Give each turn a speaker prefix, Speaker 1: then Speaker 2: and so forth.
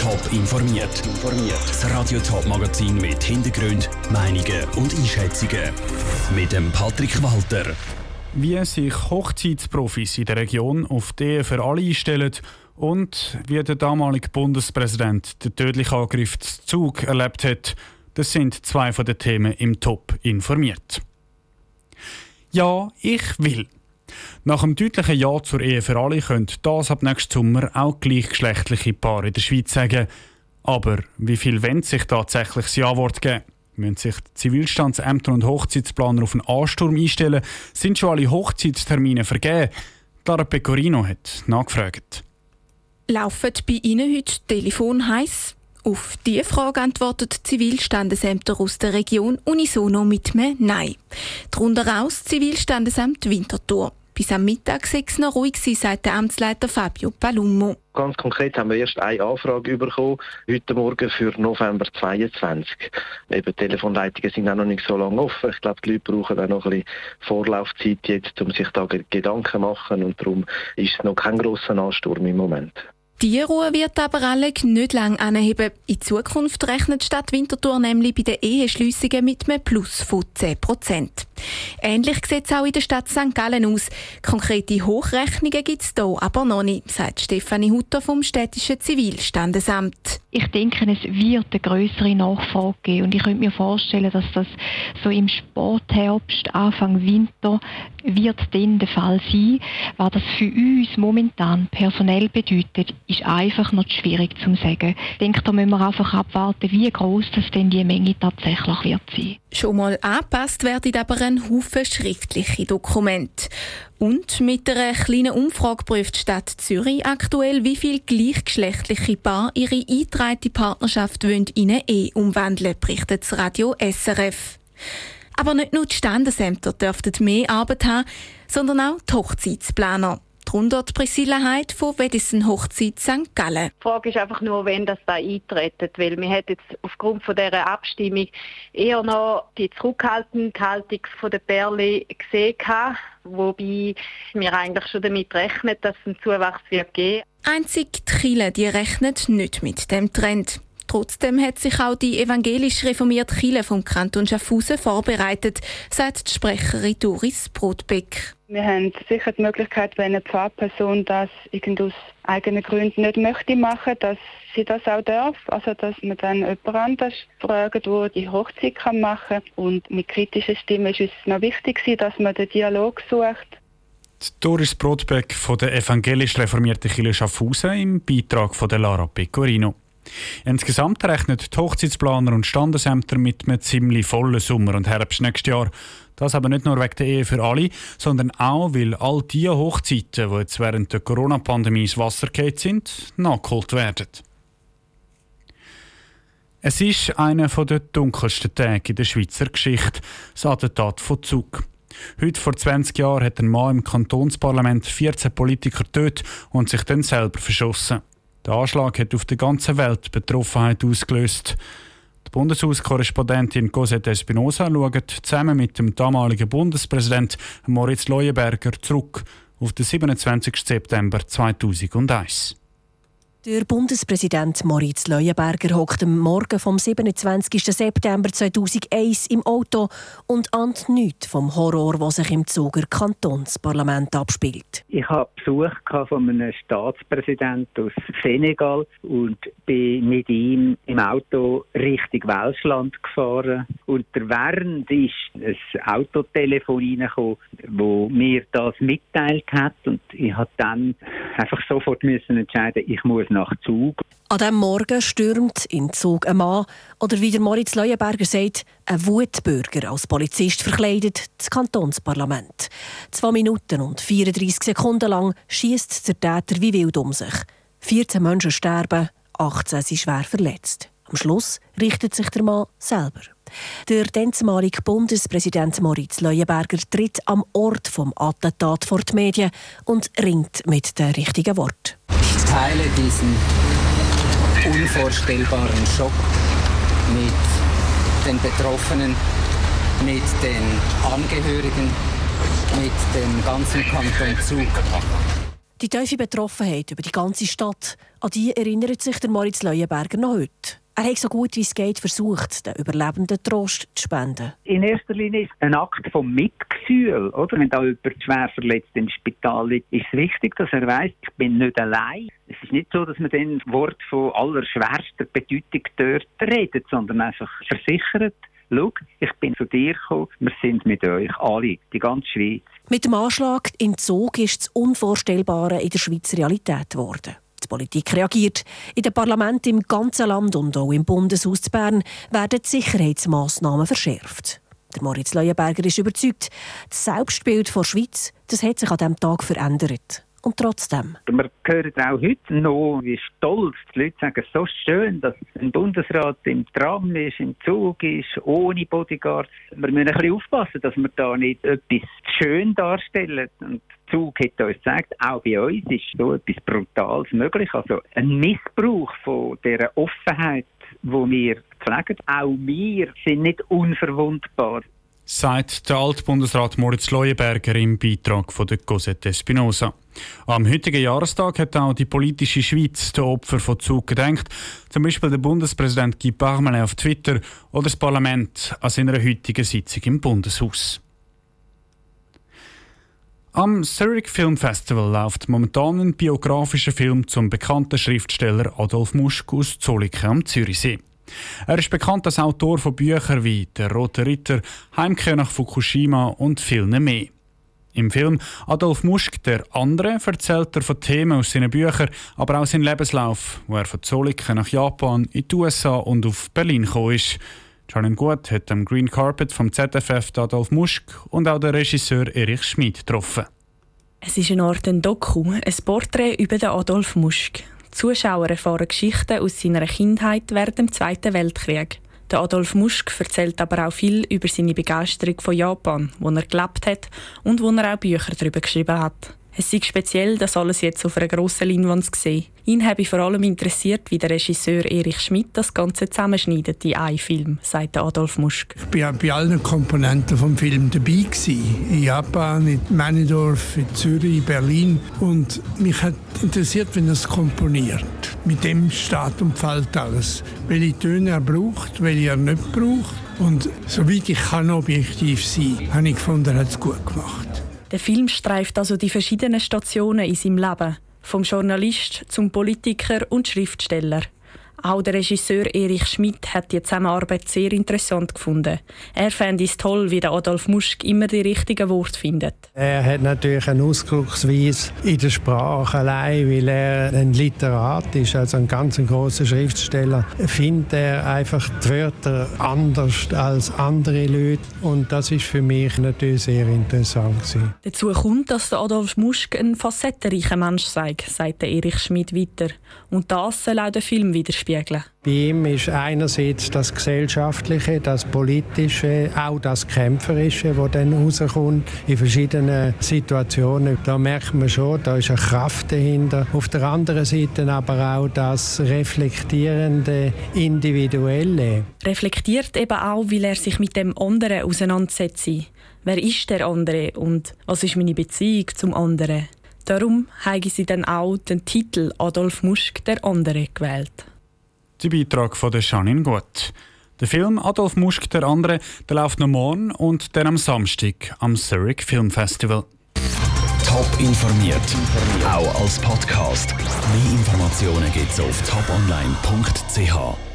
Speaker 1: Top informiert. Das Radio Top Magazin mit Hintergrund, Meinungen und Einschätzungen mit dem Patrick Walter.
Speaker 2: Wie sich Hochzeitsprofis in der Region auf die für alle einstellen und wie der damalige Bundespräsident den tödlichen Angriff zu Zug erlebt hat, das sind zwei von den Themen im Top informiert. Ja, ich will. Nach dem deutlichen Ja zur Ehe für alle könnte das ab nächstem Sommer auch gleichgeschlechtliche Paare in der Schweiz sagen. Aber wie viel wollen sich tatsächlich das Ja-Wort geben? Müssen sich die Zivilstandsämter und Hochzeitsplaner auf einen Ansturm einstellen? Sind schon alle Hochzeitstermine vergeben? Lara Pecorino hat nachgefragt.
Speaker 3: Laufen bei Ihnen heute Telefon heiß? Auf diese Frage antwortet Zivilstandesämter aus der Region unisono mit einem Nein. Darunter aus Zivilstandesamt Winterthur. Bis am Mittag sei es noch ruhig sein, sagt der Amtsleiter Fabio Palummo.
Speaker 4: Ganz konkret haben wir erst eine Anfrage bekommen, heute Morgen für November 22. Eben, Telefonleitungen sind auch noch nicht so lange offen. Ich glaube, die Leute brauchen auch noch ein bisschen Vorlaufzeit jetzt, um sich da Gedanken zu machen und darum ist es noch kein grosser Ansturm im Moment.
Speaker 3: Die Ruhe wird aber alle nicht lange anheben. In Zukunft rechnet die Stadt Winterthur nämlich bei den Eheschliessungen mit einem Plus von 10 Prozent. Ähnlich sieht es auch in der Stadt St. Gallen aus. Konkrete Hochrechnungen gibt es hier aber noch nicht, sagt Stefanie Hutter vom städtischen Zivilstandesamt.
Speaker 5: Ich denke, es wird eine größere Nachfrage geben und ich könnte mir vorstellen, dass das so im Sportherbst, Anfang Winter wird dann der Fall sein. Was das für uns momentan personell bedeutet, ist einfach noch schwierig zu sagen. Ich denke, da müssen wir einfach abwarten, wie groß das denn die Menge tatsächlich wird sein.
Speaker 3: Schon mal angepasst werden aber ein Haufen schriftliche Dokumente. Und mit einer kleinen Umfrage prüft die Stadt Zürich aktuell, wie viele gleichgeschlechtliche Paare ihre eingetragene Partnerschaft in eine Ehe umwandeln, berichtet das Radio SRF. Aber nicht nur die Standesämter dürften mehr Arbeit haben, sondern auch die Hochzeitsplaner. Darunter die Priscilla Heid von Wedison Hochzeit St. Gallen.
Speaker 6: Die Frage ist einfach nur, wenn das da eintritt. Weil wir hat jetzt aufgrund von dieser Abstimmung eher noch die zurückhaltende Haltung von der Perle gesehen, wobei wir eigentlich schon damit rechnen, dass es einen Zuwachs wird geben.
Speaker 3: Einzig die Chile, die rechnet nicht mit dem Trend. Trotzdem hat sich auch die evangelisch reformierte Kirche vom Kanton Schaffhausen vorbereitet, sagt die Sprecherin Doris Brotbeck.
Speaker 7: Wir haben sicher die Möglichkeit, wenn eine Pfarrperson das aus eigenen Gründen nicht möchte machen, dass sie das auch darf. Also dass man dann jemand anders fragt, der die Hochzeit machen kann. Und mit kritischen Stimmen ist es noch wichtig, dass man den Dialog sucht.
Speaker 2: Doris Brotbeck von der evangelisch reformierten Kirche Schaffhausen im Beitrag von der Lara Pecorino. Insgesamt rechnen die Hochzeitsplaner und Standesämter mit einem ziemlich vollen Sommer und Herbst nächstes Jahr. Das aber nicht nur wegen der Ehe für alle, sondern auch, weil all die Hochzeiten, die jetzt während der Corona-Pandemie ins Wasser gefallen sind, nachgeholt werden. Es ist einer der dunkelsten Tage in der Schweizer Geschichte, das Attentat von Zug. Heute vor 20 Jahren hat ein Mann im Kantonsparlament 14 Politiker getötet und sich dann selber verschossen. Der Anschlag hat auf der ganzen Welt Betroffenheit ausgelöst. Die Bundeshauskorrespondentin Cosette Espinosa schaut zusammen mit dem damaligen Bundespräsident Moritz Leuenberger zurück auf den 27. September 2001.
Speaker 8: Der Bundespräsident Moritz Leuenberger hockt am Morgen vom 27. September 2001 im Auto und ahnt nichts vom Horror, was sich im Zuger Kantonsparlament abspielt.
Speaker 9: Ich habe Besuch von einem Staatspräsidenten aus Senegal und bin mit ihm im Auto Richtung Welschland gefahren. Und während ist ein Autotelefon reingekommen, wo mir das mitteilt hat und ich habe dann einfach sofort müssen entscheiden, ich muss nach Zug.
Speaker 8: An diesem Morgen stürmt in Zug ein Mann, oder wie der Moritz Leuenberger sagt, ein Wutbürger als Polizist verkleidet, das Kantonsparlament. Zwei Minuten und 34 Sekunden lang schießt der Täter wie wild um sich. 14 Menschen sterben, 18 sind schwer verletzt. Am Schluss richtet sich der Mann selber. Der damalige Bundespräsident Moritz Leuenberger tritt am Ort vom Attentat vor die Medien und ringt mit den richtigen Worten.
Speaker 10: Ich teile diesen unvorstellbaren Schock mit den Betroffenen, mit den Angehörigen, mit dem ganzen Kanton Zug.
Speaker 8: Die tiefe Betroffenheit über die ganze Stadt, an die erinnert sich der Moritz Leuenberger noch heute. Er hat so gut wie es geht versucht, den Überlebenden Trost zu spenden.
Speaker 9: In erster Linie ist es ein Akt von Mitgefühl. Oder? Wenn da jemand schwer verletzt im Spital liegt, ist es wichtig, dass er weiß, ich bin nicht allein. Es ist nicht so, dass man dann Wort von allerschwerster Bedeutung dort redet, sondern einfach versichert, schau, ich bin zu dir gekommen, wir sind mit euch alle, die ganze Schweiz.
Speaker 8: Mit dem Anschlag in Zug ist das Unvorstellbare in der Schweiz Realität geworden. Die Politik reagiert. In den Parlamenten im ganzen Land und auch im Bundeshaus zu Bern werden die Sicherheitsmaßnahmen verschärft. Der Moritz Leuenberger ist überzeugt, das Selbstbild der Schweiz das hat sich an diesem Tag verändert. Und trotzdem.
Speaker 9: Wir hören auch heute noch, wie stolz die Leute sagen, so schön, dass ein Bundesrat im Tram ist, im Zug ist, ohne Bodyguards. Wir müssen ein bisschen aufpassen, dass wir da nicht etwas schön darstellen. Und der Zug hat uns gesagt, auch bei uns ist so etwas Brutales möglich. Also ein Missbrauch von dieser Offenheit, wo wir pflegen. Auch wir sind nicht unverwundbar
Speaker 2: sagt der Altbundesrat Moritz Leuenberger im Beitrag von der Cosette Espinosa. Am heutigen Jahrestag hat auch die politische Schweiz den Opfer von Zug gedenkt, zum Beispiel der Bundespräsident Guy Parmelin auf Twitter oder das Parlament an seiner heutigen Sitzung im Bundeshaus. Am Zurich Film Festival läuft momentan ein biografischer Film zum bekannten Schriftsteller Adolf Muschk aus Zolliken am Zürichsee. Er ist bekannt als Autor von Büchern wie Der Rote Ritter, Heimkehr nach Fukushima und vielen mehr. Im Film Adolf Muschk, der andere, erzählt er von Themen aus seinen Büchern, aber auch seinen Lebenslauf, wo er von Zolliken nach Japan, in die USA und auf Berlin gekommen ist. Charlene Gut hat am Green Carpet vom ZFF Adolf Muschk und auch den Regisseur Erich Schmid getroffen.
Speaker 11: Es ist eine Art ein Doku, ein Porträt über den Adolf Muschk. Zuschauer erfahren Geschichten aus seiner Kindheit während dem Zweiten Weltkrieg. Der Adolf Muschk erzählt aber auch viel über seine Begeisterung von Japan, wo er gelebt hat und wo er auch Bücher darüber geschrieben hat. Es ist speziell, das alles jetzt auf einer grossen Leinwand zu sehen. Ihn habe vor allem interessiert, wie der Regisseur Erich Schmidt das Ganze zusammenschneidet in einen Film, sagt Adolf Muschk.
Speaker 12: Ich war bei allen Komponenten vom Film dabei. Gewesen. In Japan, in Männendorf, in Zürich, in Berlin. Und mich hat interessiert, wenn er es komponiert. Mit dem steht und fällt alles. Welche Töne er braucht, welche er nicht braucht. Und soweit ich kann objektiv sein, habe ich gefunden, er hat es gut gemacht.
Speaker 11: Der Film streift also die verschiedenen Stationen in seinem Leben, vom Journalist zum Politiker und Schriftsteller. Auch der Regisseur Erich Schmidt hat die Zusammenarbeit sehr interessant gefunden. Er fand es toll, wie der Adolf Muschk immer die richtigen Worte findet.
Speaker 13: Er hat natürlich eine Ausdrucksweise in der Sprache allein, weil er ein Literat ist, also ein ganz großer Schriftsteller, findet er einfach die Wörter anders als andere Leute und das ist für mich natürlich sehr interessant gewesen.
Speaker 11: Dazu kommt, dass der Adolf Muschk ein facettenreicher Mensch sei, sagt Erich Schmidt weiter. Und das soll auch der Film widerspiegeln widerspiegeln.
Speaker 13: Bei ihm ist einerseits das Gesellschaftliche, das Politische, auch das Kämpferische, das dann rauskommt in verschiedenen Situationen. Da merkt man schon, da ist eine Kraft dahinter. Auf der anderen Seite aber auch das reflektierende, individuelle.
Speaker 11: Reflektiert eben auch, weil er sich mit dem anderen auseinandersetzt. Wer ist der andere und was ist meine Beziehung zum anderen? Darum haben sie dann auch den Titel Adolf Muschk der andere gewählt.
Speaker 2: Der Beitrag von der Janine Gut. Der Film Adolf Muschk der andere, der läuft noch morgen und dann am Samstag am Zurich Film Festival.
Speaker 1: Top informiert, auch als Podcast. Mehr Informationen gibt's auf toponline.ch.